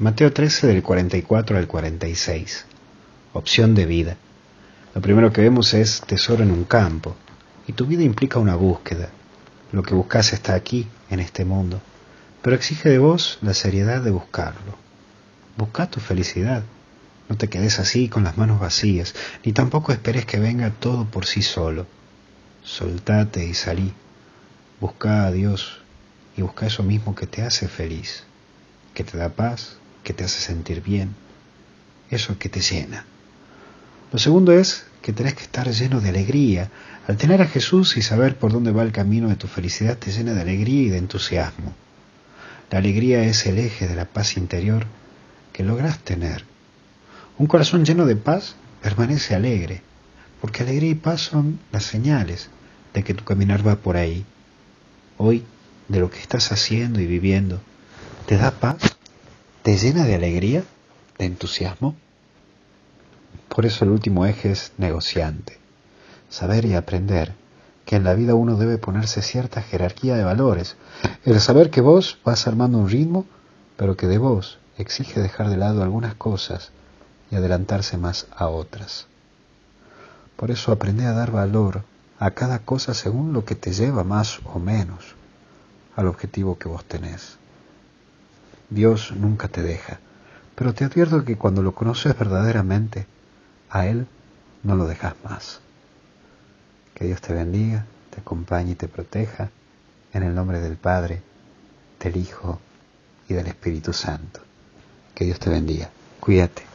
Mateo 13 del 44 al 46. Opción de vida. Lo primero que vemos es tesoro en un campo, y tu vida implica una búsqueda. Lo que buscas está aquí, en este mundo, pero exige de vos la seriedad de buscarlo. Busca tu felicidad. No te quedes así con las manos vacías, ni tampoco esperes que venga todo por sí solo. Soltate y salí. Busca a Dios y busca eso mismo que te hace feliz, que te da paz, que te hace sentir bien, eso que te llena. Lo segundo es que tenés que estar lleno de alegría. Al tener a Jesús y saber por dónde va el camino de tu felicidad te llena de alegría y de entusiasmo. La alegría es el eje de la paz interior que logras tener. Un corazón lleno de paz permanece alegre, porque alegría y paz son las señales de que tu caminar va por ahí. Hoy, de lo que estás haciendo y viviendo, ¿te da paz? ¿Te llena de alegría? ¿De entusiasmo? Por eso el último eje es negociante. Saber y aprender que en la vida uno debe ponerse cierta jerarquía de valores. El saber que vos vas armando un ritmo, pero que de vos exige dejar de lado algunas cosas y adelantarse más a otras. Por eso aprende a dar valor a cada cosa según lo que te lleva más o menos al objetivo que vos tenés. Dios nunca te deja, pero te advierto que cuando lo conoces verdaderamente, a Él no lo dejas más. Que Dios te bendiga, te acompañe y te proteja, en el nombre del Padre, del Hijo y del Espíritu Santo. Que Dios te bendiga. Cuídate.